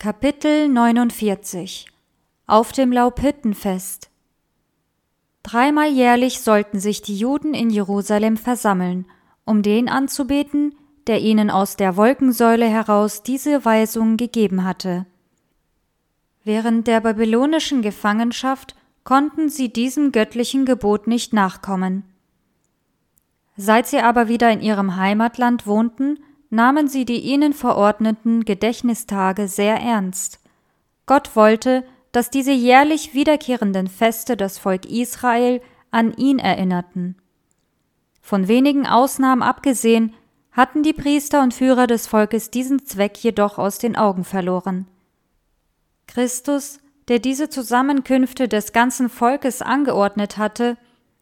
Kapitel 49 Auf dem Laubhüttenfest Dreimal jährlich sollten sich die Juden in Jerusalem versammeln, um den anzubeten, der ihnen aus der Wolkensäule heraus diese Weisung gegeben hatte. Während der babylonischen Gefangenschaft konnten sie diesem göttlichen Gebot nicht nachkommen. Seit sie aber wieder in ihrem Heimatland wohnten, nahmen sie die ihnen verordneten Gedächtnistage sehr ernst. Gott wollte, dass diese jährlich wiederkehrenden Feste das Volk Israel an ihn erinnerten. Von wenigen Ausnahmen abgesehen, hatten die Priester und Führer des Volkes diesen Zweck jedoch aus den Augen verloren. Christus, der diese Zusammenkünfte des ganzen Volkes angeordnet hatte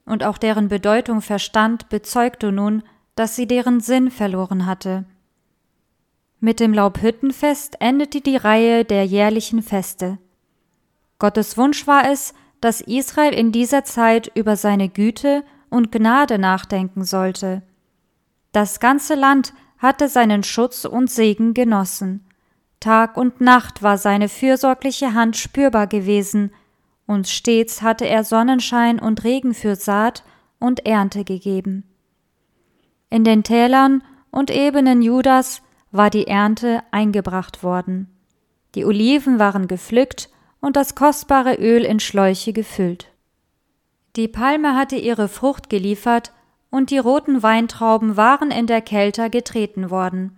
und auch deren Bedeutung verstand, bezeugte nun, dass sie deren Sinn verloren hatte. Mit dem Laubhüttenfest endete die Reihe der jährlichen Feste. Gottes Wunsch war es, dass Israel in dieser Zeit über seine Güte und Gnade nachdenken sollte. Das ganze Land hatte seinen Schutz und Segen genossen. Tag und Nacht war seine fürsorgliche Hand spürbar gewesen, und stets hatte er Sonnenschein und Regen für Saat und Ernte gegeben. In den Tälern und Ebenen Judas war die Ernte eingebracht worden. Die Oliven waren gepflückt und das kostbare Öl in Schläuche gefüllt. Die Palme hatte ihre Frucht geliefert, und die roten Weintrauben waren in der Kälte getreten worden.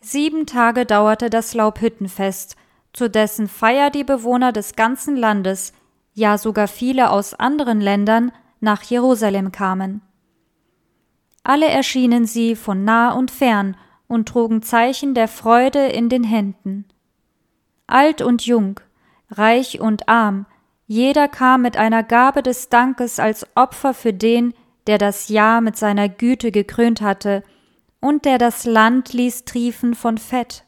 Sieben Tage dauerte das Laubhüttenfest, zu dessen Feier die Bewohner des ganzen Landes, ja sogar viele aus anderen Ländern, nach Jerusalem kamen. Alle erschienen sie von nah und fern und trugen Zeichen der Freude in den Händen. Alt und jung, reich und arm, jeder kam mit einer Gabe des Dankes als Opfer für den, der das Jahr mit seiner Güte gekrönt hatte und der das Land ließ triefen von Fett.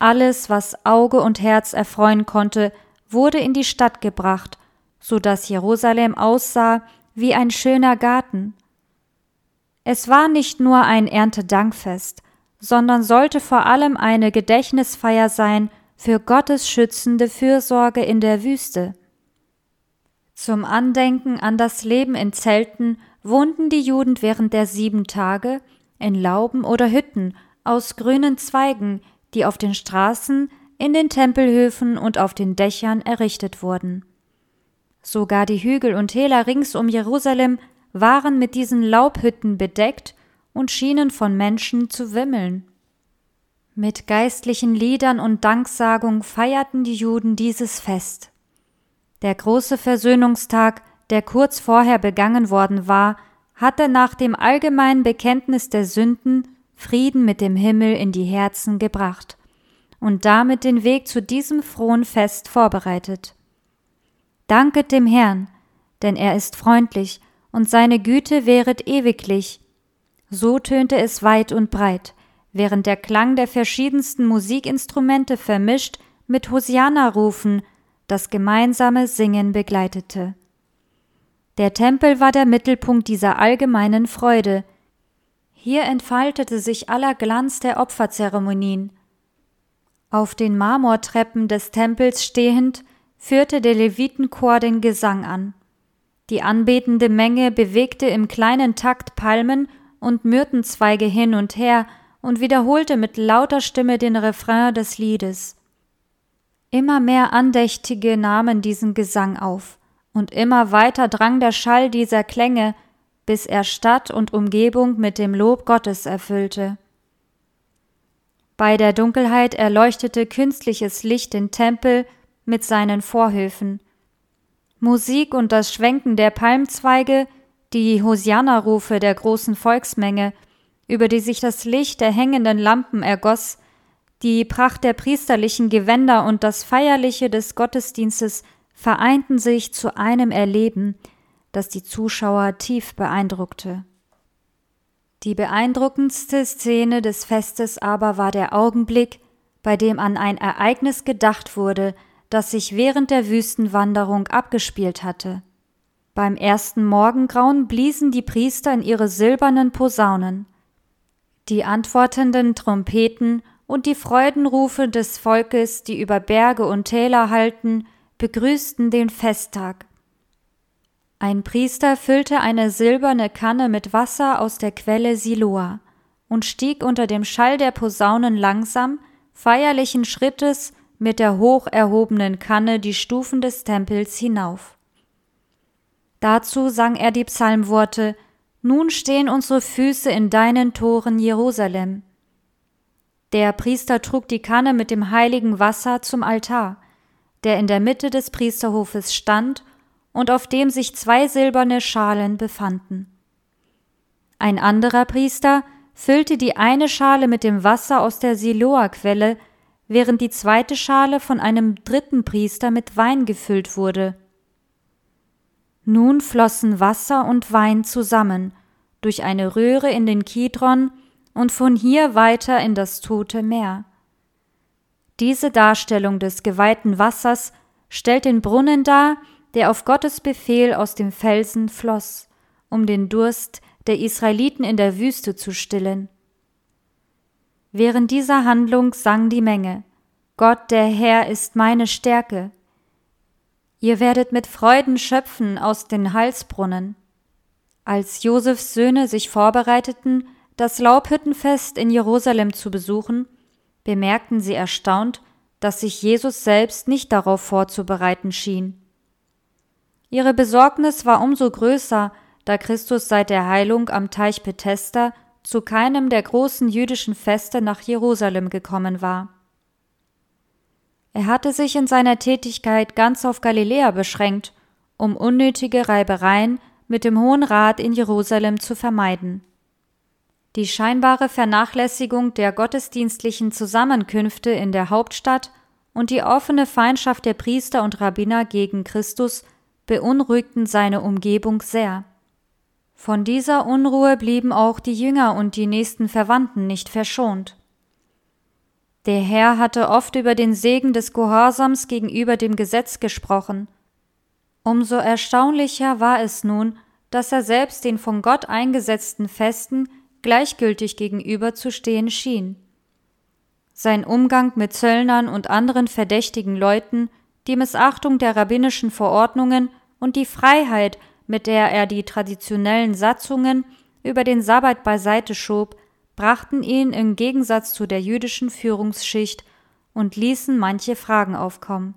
Alles, was Auge und Herz erfreuen konnte, wurde in die Stadt gebracht, so dass Jerusalem aussah wie ein schöner Garten. Es war nicht nur ein Erntedankfest, sondern sollte vor allem eine Gedächtnisfeier sein für Gottes schützende Fürsorge in der Wüste. Zum Andenken an das Leben in Zelten wohnten die Juden während der sieben Tage in Lauben oder Hütten aus grünen Zweigen, die auf den Straßen, in den Tempelhöfen und auf den Dächern errichtet wurden. Sogar die Hügel und Täler rings um Jerusalem waren mit diesen Laubhütten bedeckt und schienen von Menschen zu wimmeln. Mit geistlichen Liedern und Danksagung feierten die Juden dieses Fest. Der große Versöhnungstag, der kurz vorher begangen worden war, hatte nach dem allgemeinen Bekenntnis der Sünden Frieden mit dem Himmel in die Herzen gebracht und damit den Weg zu diesem frohen Fest vorbereitet. Danket dem Herrn, denn er ist freundlich und seine Güte wäret ewiglich. So tönte es weit und breit, während der Klang der verschiedensten Musikinstrumente vermischt mit Hosianna-Rufen das gemeinsame Singen begleitete. Der Tempel war der Mittelpunkt dieser allgemeinen Freude. Hier entfaltete sich aller Glanz der Opferzeremonien. Auf den Marmortreppen des Tempels stehend führte der Levitenchor den Gesang an. Die anbetende Menge bewegte im kleinen Takt Palmen und Myrtenzweige hin und her und wiederholte mit lauter Stimme den Refrain des Liedes. Immer mehr Andächtige nahmen diesen Gesang auf, und immer weiter drang der Schall dieser Klänge, bis er Stadt und Umgebung mit dem Lob Gottes erfüllte. Bei der Dunkelheit erleuchtete künstliches Licht den Tempel mit seinen Vorhöfen, Musik und das Schwenken der Palmzweige, die Hosianna-Rufe der großen Volksmenge, über die sich das Licht der hängenden Lampen ergoss, die Pracht der priesterlichen Gewänder und das Feierliche des Gottesdienstes vereinten sich zu einem Erleben, das die Zuschauer tief beeindruckte. Die beeindruckendste Szene des Festes aber war der Augenblick, bei dem an ein Ereignis gedacht wurde, das sich während der Wüstenwanderung abgespielt hatte. Beim ersten Morgengrauen bliesen die Priester in ihre silbernen Posaunen. Die antwortenden Trompeten und die Freudenrufe des Volkes, die über Berge und Täler halten, begrüßten den Festtag. Ein Priester füllte eine silberne Kanne mit Wasser aus der Quelle Siloa und stieg unter dem Schall der Posaunen langsam, feierlichen Schrittes mit der hoch erhobenen Kanne die Stufen des Tempels hinauf. Dazu sang er die Psalmworte Nun stehen unsere Füße in deinen Toren Jerusalem. Der Priester trug die Kanne mit dem heiligen Wasser zum Altar, der in der Mitte des Priesterhofes stand und auf dem sich zwei silberne Schalen befanden. Ein anderer Priester füllte die eine Schale mit dem Wasser aus der Siloa-Quelle, während die zweite Schale von einem dritten Priester mit Wein gefüllt wurde. Nun flossen Wasser und Wein zusammen durch eine Röhre in den Kidron und von hier weiter in das Tote Meer. Diese Darstellung des geweihten Wassers stellt den Brunnen dar, der auf Gottes Befehl aus dem Felsen floss, um den Durst der Israeliten in der Wüste zu stillen. Während dieser Handlung sang die Menge Gott der Herr ist meine Stärke. Ihr werdet mit Freuden schöpfen aus den Halsbrunnen. Als Josefs Söhne sich vorbereiteten, das Laubhüttenfest in Jerusalem zu besuchen, bemerkten sie erstaunt, dass sich Jesus selbst nicht darauf vorzubereiten schien. Ihre Besorgnis war umso größer, da Christus seit der Heilung am Teich Bethesda zu keinem der großen jüdischen Feste nach Jerusalem gekommen war. Er hatte sich in seiner Tätigkeit ganz auf Galiläa beschränkt, um unnötige Reibereien mit dem Hohen Rat in Jerusalem zu vermeiden. Die scheinbare Vernachlässigung der gottesdienstlichen Zusammenkünfte in der Hauptstadt und die offene Feindschaft der Priester und Rabbiner gegen Christus beunruhigten seine Umgebung sehr. Von dieser Unruhe blieben auch die Jünger und die nächsten Verwandten nicht verschont. Der Herr hatte oft über den Segen des Gehorsams gegenüber dem Gesetz gesprochen. Umso erstaunlicher war es nun, dass er selbst den von Gott eingesetzten Festen gleichgültig gegenüberzustehen schien. Sein Umgang mit Zöllnern und anderen verdächtigen Leuten, die Missachtung der rabbinischen Verordnungen und die Freiheit, mit der er die traditionellen Satzungen über den Sabbat beiseite schob, brachten ihn im Gegensatz zu der jüdischen Führungsschicht und ließen manche Fragen aufkommen.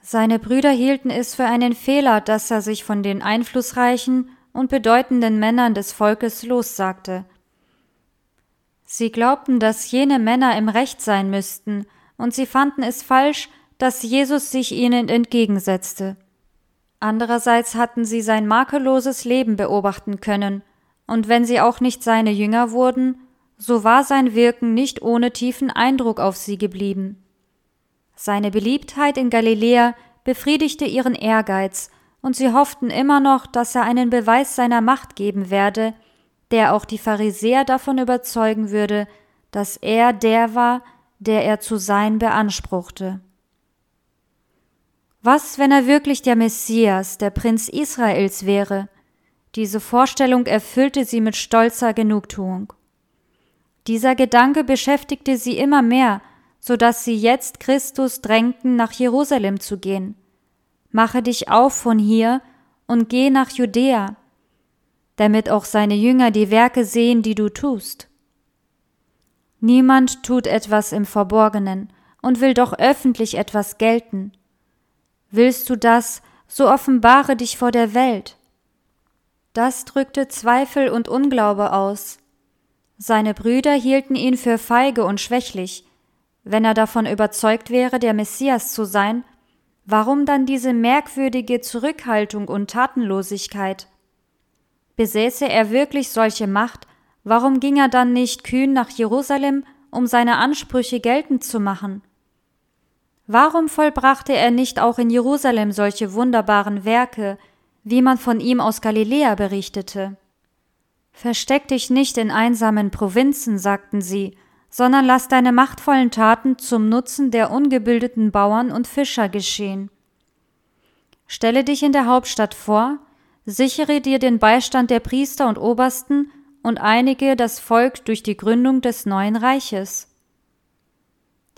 Seine Brüder hielten es für einen Fehler, dass er sich von den einflussreichen und bedeutenden Männern des Volkes lossagte. Sie glaubten, dass jene Männer im Recht sein müssten, und sie fanden es falsch, dass Jesus sich ihnen entgegensetzte. Andererseits hatten sie sein makelloses Leben beobachten können, und wenn sie auch nicht seine Jünger wurden, so war sein Wirken nicht ohne tiefen Eindruck auf sie geblieben. Seine Beliebtheit in Galiläa befriedigte ihren Ehrgeiz, und sie hofften immer noch, dass er einen Beweis seiner Macht geben werde, der auch die Pharisäer davon überzeugen würde, dass er der war, der er zu sein beanspruchte. Was, wenn er wirklich der Messias, der Prinz Israels wäre? Diese Vorstellung erfüllte sie mit stolzer Genugtuung. Dieser Gedanke beschäftigte sie immer mehr, so dass sie jetzt Christus drängten, nach Jerusalem zu gehen mache dich auf von hier und geh nach Judäa, damit auch seine Jünger die Werke sehen, die du tust. Niemand tut etwas im Verborgenen und will doch öffentlich etwas gelten. Willst du das, so offenbare dich vor der Welt. Das drückte Zweifel und Unglaube aus. Seine Brüder hielten ihn für feige und schwächlich. Wenn er davon überzeugt wäre, der Messias zu sein, Warum dann diese merkwürdige Zurückhaltung und Tatenlosigkeit? Besäße er wirklich solche Macht, warum ging er dann nicht kühn nach Jerusalem, um seine Ansprüche geltend zu machen? Warum vollbrachte er nicht auch in Jerusalem solche wunderbaren Werke, wie man von ihm aus Galiläa berichtete? Versteck dich nicht in einsamen Provinzen, sagten sie, sondern lass deine machtvollen Taten zum Nutzen der ungebildeten Bauern und Fischer geschehen. Stelle dich in der Hauptstadt vor, sichere dir den Beistand der Priester und Obersten und einige das Volk durch die Gründung des neuen Reiches.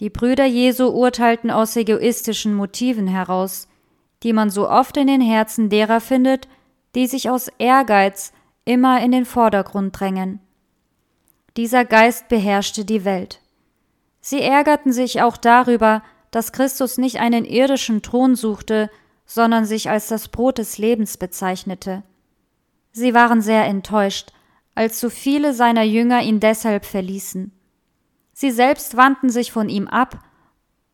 Die Brüder Jesu urteilten aus egoistischen Motiven heraus, die man so oft in den Herzen derer findet, die sich aus Ehrgeiz immer in den Vordergrund drängen. Dieser Geist beherrschte die Welt. Sie ärgerten sich auch darüber, dass Christus nicht einen irdischen Thron suchte, sondern sich als das Brot des Lebens bezeichnete. Sie waren sehr enttäuscht, als so viele seiner Jünger ihn deshalb verließen. Sie selbst wandten sich von ihm ab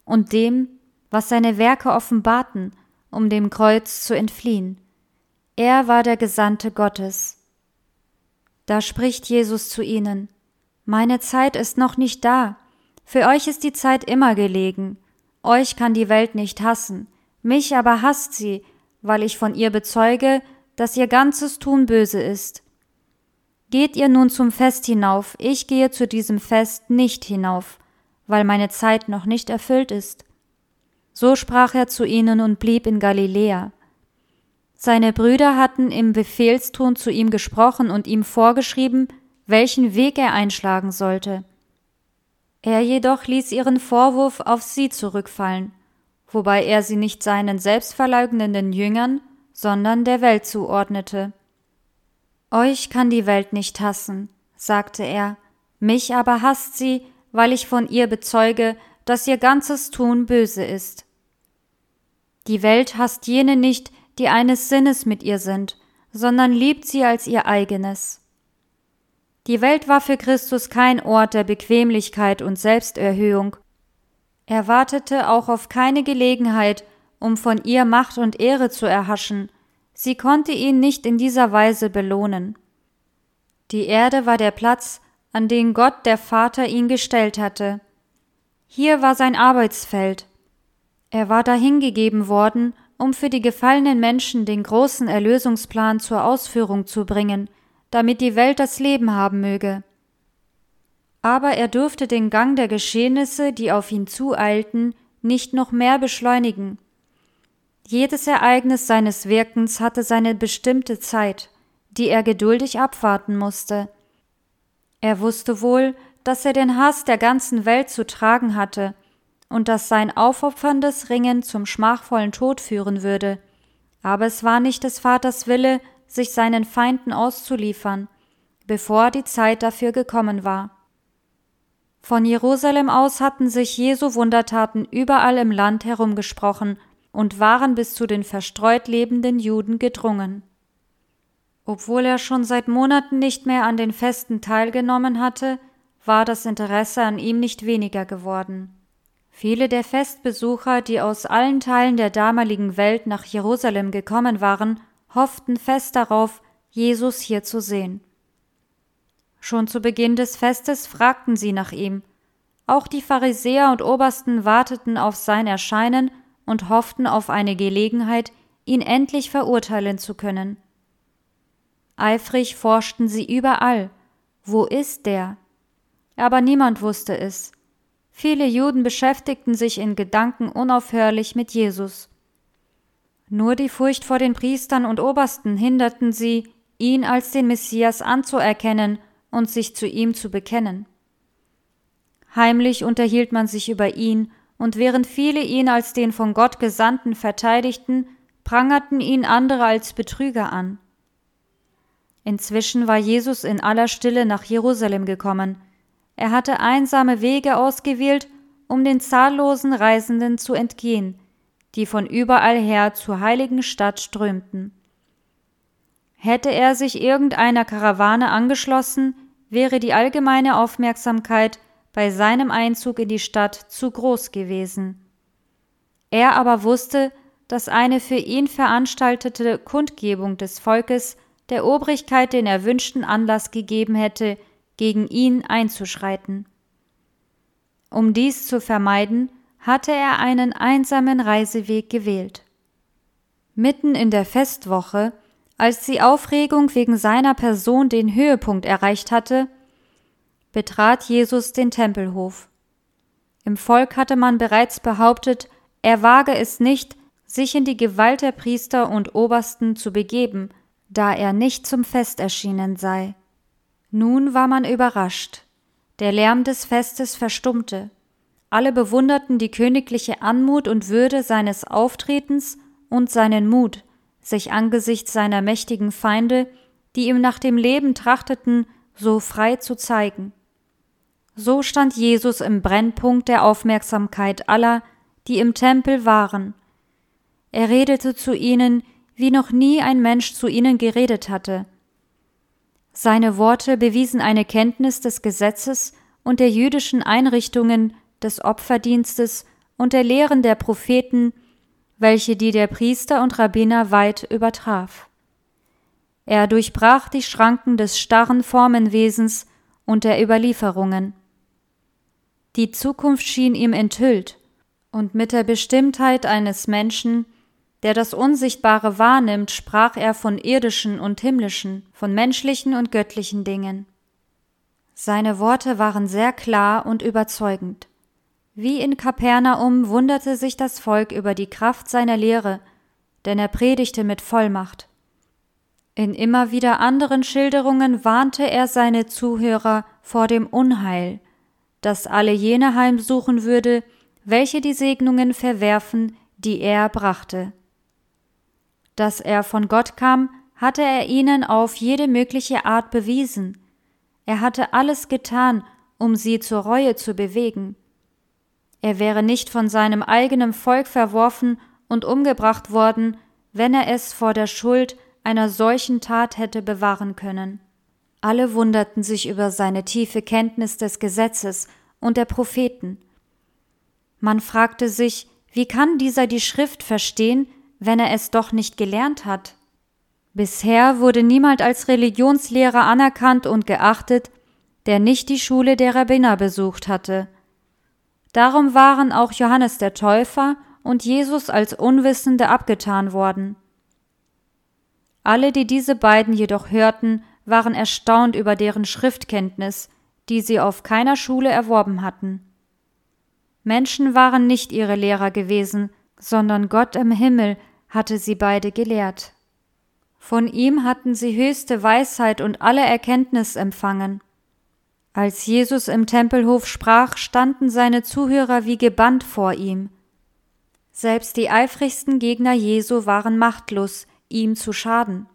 und dem, was seine Werke offenbarten, um dem Kreuz zu entfliehen. Er war der Gesandte Gottes. Da spricht Jesus zu ihnen Meine Zeit ist noch nicht da. Für euch ist die Zeit immer gelegen. Euch kann die Welt nicht hassen, mich aber hasst sie, weil ich von ihr bezeuge, dass ihr ganzes Tun böse ist. Geht ihr nun zum Fest hinauf, ich gehe zu diesem Fest nicht hinauf, weil meine Zeit noch nicht erfüllt ist. So sprach er zu ihnen und blieb in Galiläa. Seine Brüder hatten im Befehlston zu ihm gesprochen und ihm vorgeschrieben, welchen Weg er einschlagen sollte. Er jedoch ließ ihren Vorwurf auf sie zurückfallen, wobei er sie nicht seinen selbstverleugnenden Jüngern, sondern der Welt zuordnete. Euch kann die Welt nicht hassen, sagte er, mich aber hasst sie, weil ich von ihr bezeuge, dass ihr ganzes Tun böse ist. Die Welt hasst jene nicht, die eines Sinnes mit ihr sind, sondern liebt sie als ihr eigenes. Die Welt war für Christus kein Ort der Bequemlichkeit und Selbsterhöhung. Er wartete auch auf keine Gelegenheit, um von ihr Macht und Ehre zu erhaschen, sie konnte ihn nicht in dieser Weise belohnen. Die Erde war der Platz, an den Gott der Vater ihn gestellt hatte. Hier war sein Arbeitsfeld. Er war dahingegeben worden, um für die gefallenen Menschen den großen Erlösungsplan zur Ausführung zu bringen, damit die Welt das Leben haben möge. Aber er durfte den Gang der Geschehnisse, die auf ihn zueilten, nicht noch mehr beschleunigen. Jedes Ereignis seines Wirkens hatte seine bestimmte Zeit, die er geduldig abwarten musste. Er wusste wohl, dass er den Hass der ganzen Welt zu tragen hatte, und dass sein aufopferndes Ringen zum schmachvollen Tod führen würde. Aber es war nicht des Vaters Wille, sich seinen Feinden auszuliefern, bevor die Zeit dafür gekommen war. Von Jerusalem aus hatten sich Jesu Wundertaten überall im Land herumgesprochen und waren bis zu den verstreut lebenden Juden gedrungen. Obwohl er schon seit Monaten nicht mehr an den Festen teilgenommen hatte, war das Interesse an ihm nicht weniger geworden. Viele der Festbesucher, die aus allen Teilen der damaligen Welt nach Jerusalem gekommen waren, hofften fest darauf, Jesus hier zu sehen. Schon zu Beginn des Festes fragten sie nach ihm. Auch die Pharisäer und Obersten warteten auf sein Erscheinen und hofften auf eine Gelegenheit, ihn endlich verurteilen zu können. Eifrig forschten sie überall. Wo ist der? Aber niemand wusste es. Viele Juden beschäftigten sich in Gedanken unaufhörlich mit Jesus. Nur die Furcht vor den Priestern und Obersten hinderten sie, ihn als den Messias anzuerkennen und sich zu ihm zu bekennen. Heimlich unterhielt man sich über ihn, und während viele ihn als den von Gott Gesandten verteidigten, prangerten ihn andere als Betrüger an. Inzwischen war Jesus in aller Stille nach Jerusalem gekommen, er hatte einsame Wege ausgewählt, um den zahllosen Reisenden zu entgehen, die von überall her zur heiligen Stadt strömten. Hätte er sich irgendeiner Karawane angeschlossen, wäre die allgemeine Aufmerksamkeit bei seinem Einzug in die Stadt zu groß gewesen. Er aber wusste, dass eine für ihn veranstaltete Kundgebung des Volkes der Obrigkeit den erwünschten Anlass gegeben hätte, gegen ihn einzuschreiten. Um dies zu vermeiden, hatte er einen einsamen Reiseweg gewählt. Mitten in der Festwoche, als die Aufregung wegen seiner Person den Höhepunkt erreicht hatte, betrat Jesus den Tempelhof. Im Volk hatte man bereits behauptet, er wage es nicht, sich in die Gewalt der Priester und Obersten zu begeben, da er nicht zum Fest erschienen sei. Nun war man überrascht. Der Lärm des Festes verstummte. Alle bewunderten die königliche Anmut und Würde seines Auftretens und seinen Mut, sich angesichts seiner mächtigen Feinde, die ihm nach dem Leben trachteten, so frei zu zeigen. So stand Jesus im Brennpunkt der Aufmerksamkeit aller, die im Tempel waren. Er redete zu ihnen, wie noch nie ein Mensch zu ihnen geredet hatte. Seine Worte bewiesen eine Kenntnis des Gesetzes und der jüdischen Einrichtungen, des Opferdienstes und der Lehren der Propheten, welche die der Priester und Rabbiner weit übertraf. Er durchbrach die Schranken des starren Formenwesens und der Überlieferungen. Die Zukunft schien ihm enthüllt, und mit der Bestimmtheit eines Menschen, der das Unsichtbare wahrnimmt, sprach er von irdischen und himmlischen, von menschlichen und göttlichen Dingen. Seine Worte waren sehr klar und überzeugend. Wie in Kapernaum wunderte sich das Volk über die Kraft seiner Lehre, denn er predigte mit Vollmacht. In immer wieder anderen Schilderungen warnte er seine Zuhörer vor dem Unheil, das alle jene heimsuchen würde, welche die Segnungen verwerfen, die er brachte. Dass er von Gott kam, hatte er ihnen auf jede mögliche Art bewiesen. Er hatte alles getan, um sie zur Reue zu bewegen. Er wäre nicht von seinem eigenen Volk verworfen und umgebracht worden, wenn er es vor der Schuld einer solchen Tat hätte bewahren können. Alle wunderten sich über seine tiefe Kenntnis des Gesetzes und der Propheten. Man fragte sich, wie kann dieser die Schrift verstehen, wenn er es doch nicht gelernt hat? Bisher wurde niemand als Religionslehrer anerkannt und geachtet, der nicht die Schule der Rabbiner besucht hatte. Darum waren auch Johannes der Täufer und Jesus als Unwissende abgetan worden. Alle, die diese beiden jedoch hörten, waren erstaunt über deren Schriftkenntnis, die sie auf keiner Schule erworben hatten. Menschen waren nicht ihre Lehrer gewesen, sondern Gott im Himmel hatte sie beide gelehrt. Von ihm hatten sie höchste Weisheit und alle Erkenntnis empfangen. Als Jesus im Tempelhof sprach, standen seine Zuhörer wie gebannt vor ihm. Selbst die eifrigsten Gegner Jesu waren machtlos, ihm zu schaden.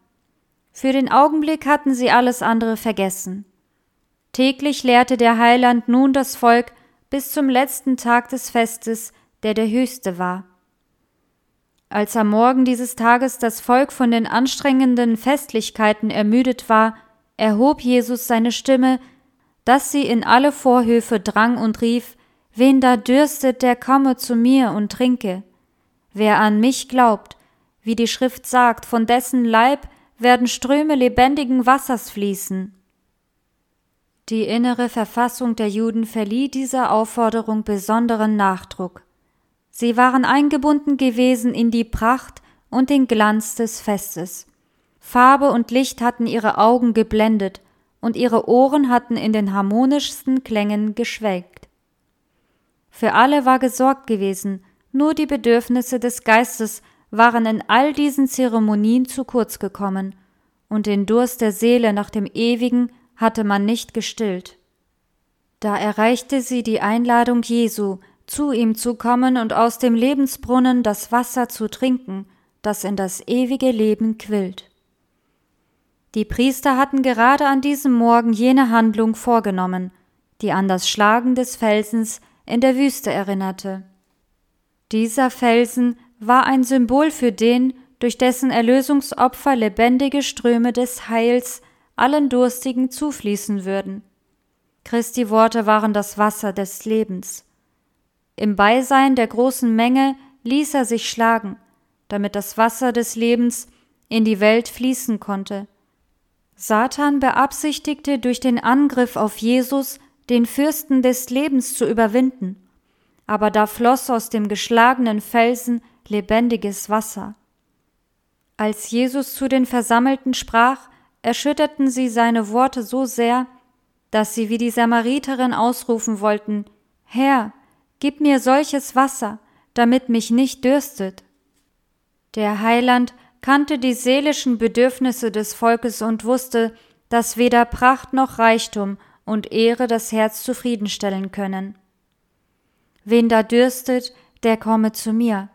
Für den Augenblick hatten sie alles andere vergessen. Täglich lehrte der Heiland nun das Volk bis zum letzten Tag des Festes, der der höchste war. Als am Morgen dieses Tages das Volk von den anstrengenden Festlichkeiten ermüdet war, erhob Jesus seine Stimme, dass sie in alle Vorhöfe drang und rief, Wen da dürstet, der komme zu mir und trinke. Wer an mich glaubt, wie die Schrift sagt, von dessen Leib werden Ströme lebendigen Wassers fließen. Die innere Verfassung der Juden verlieh dieser Aufforderung besonderen Nachdruck. Sie waren eingebunden gewesen in die Pracht und den Glanz des Festes. Farbe und Licht hatten ihre Augen geblendet, und ihre Ohren hatten in den harmonischsten Klängen geschwelgt. Für alle war gesorgt gewesen, nur die Bedürfnisse des Geistes waren in all diesen Zeremonien zu kurz gekommen, und den Durst der Seele nach dem Ewigen hatte man nicht gestillt. Da erreichte sie die Einladung Jesu, zu ihm zu kommen und aus dem Lebensbrunnen das Wasser zu trinken, das in das ewige Leben quillt. Die Priester hatten gerade an diesem Morgen jene Handlung vorgenommen, die an das Schlagen des Felsens in der Wüste erinnerte. Dieser Felsen war ein Symbol für den, durch dessen Erlösungsopfer lebendige Ströme des Heils allen Durstigen zufließen würden. Christi Worte waren das Wasser des Lebens. Im Beisein der großen Menge ließ er sich schlagen, damit das Wasser des Lebens in die Welt fließen konnte. Satan beabsichtigte durch den Angriff auf Jesus den Fürsten des Lebens zu überwinden, aber da floss aus dem geschlagenen Felsen lebendiges Wasser. Als Jesus zu den Versammelten sprach, erschütterten sie seine Worte so sehr, dass sie wie die Samariterin ausrufen wollten Herr, gib mir solches Wasser, damit mich nicht dürstet. Der Heiland kannte die seelischen Bedürfnisse des Volkes und wusste, dass weder Pracht noch Reichtum und Ehre das Herz zufriedenstellen können. Wen da dürstet, der komme zu mir.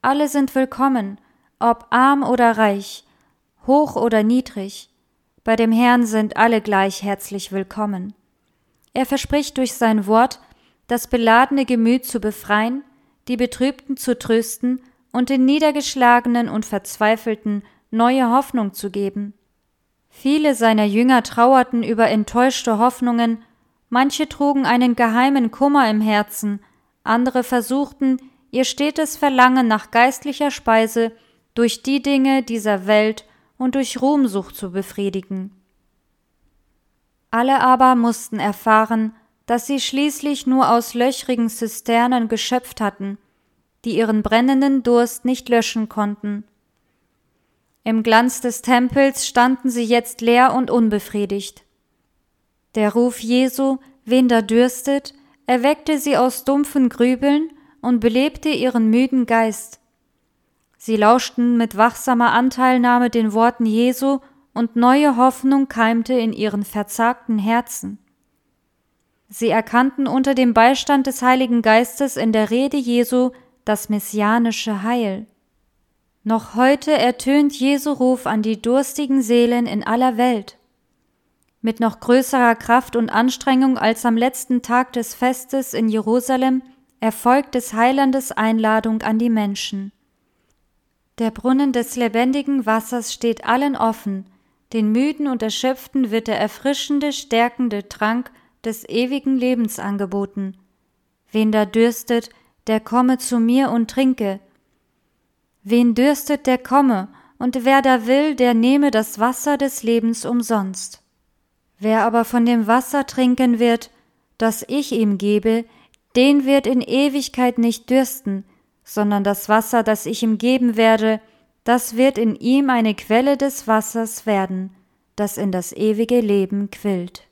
Alle sind willkommen, ob arm oder reich, hoch oder niedrig. Bei dem Herrn sind alle gleich herzlich willkommen. Er verspricht durch sein Wort, das beladene Gemüt zu befreien, die Betrübten zu trösten und den Niedergeschlagenen und Verzweifelten neue Hoffnung zu geben. Viele seiner Jünger trauerten über enttäuschte Hoffnungen, manche trugen einen geheimen Kummer im Herzen, andere versuchten, ihr stetes Verlangen nach geistlicher Speise durch die Dinge dieser Welt und durch Ruhmsucht zu befriedigen. Alle aber mussten erfahren, dass sie schließlich nur aus löchrigen Zisternen geschöpft hatten, die ihren brennenden Durst nicht löschen konnten. Im Glanz des Tempels standen sie jetzt leer und unbefriedigt. Der Ruf Jesu, wen da dürstet, erweckte sie aus dumpfen Grübeln und belebte ihren müden Geist. Sie lauschten mit wachsamer Anteilnahme den Worten Jesu und neue Hoffnung keimte in ihren verzagten Herzen. Sie erkannten unter dem Beistand des Heiligen Geistes in der Rede Jesu das messianische Heil. Noch heute ertönt Jesu Ruf an die durstigen Seelen in aller Welt. Mit noch größerer Kraft und Anstrengung als am letzten Tag des Festes in Jerusalem erfolgt des Heilandes Einladung an die Menschen. Der Brunnen des lebendigen Wassers steht allen offen, den Müden und Erschöpften wird der erfrischende, stärkende Trank des ewigen Lebens angeboten. Wen da dürstet, der komme zu mir und trinke. Wen dürstet, der komme, und wer da will, der nehme das Wasser des Lebens umsonst. Wer aber von dem Wasser trinken wird, das ich ihm gebe, den wird in Ewigkeit nicht dürsten, sondern das Wasser, das ich ihm geben werde, das wird in ihm eine Quelle des Wassers werden, das in das ewige Leben quillt.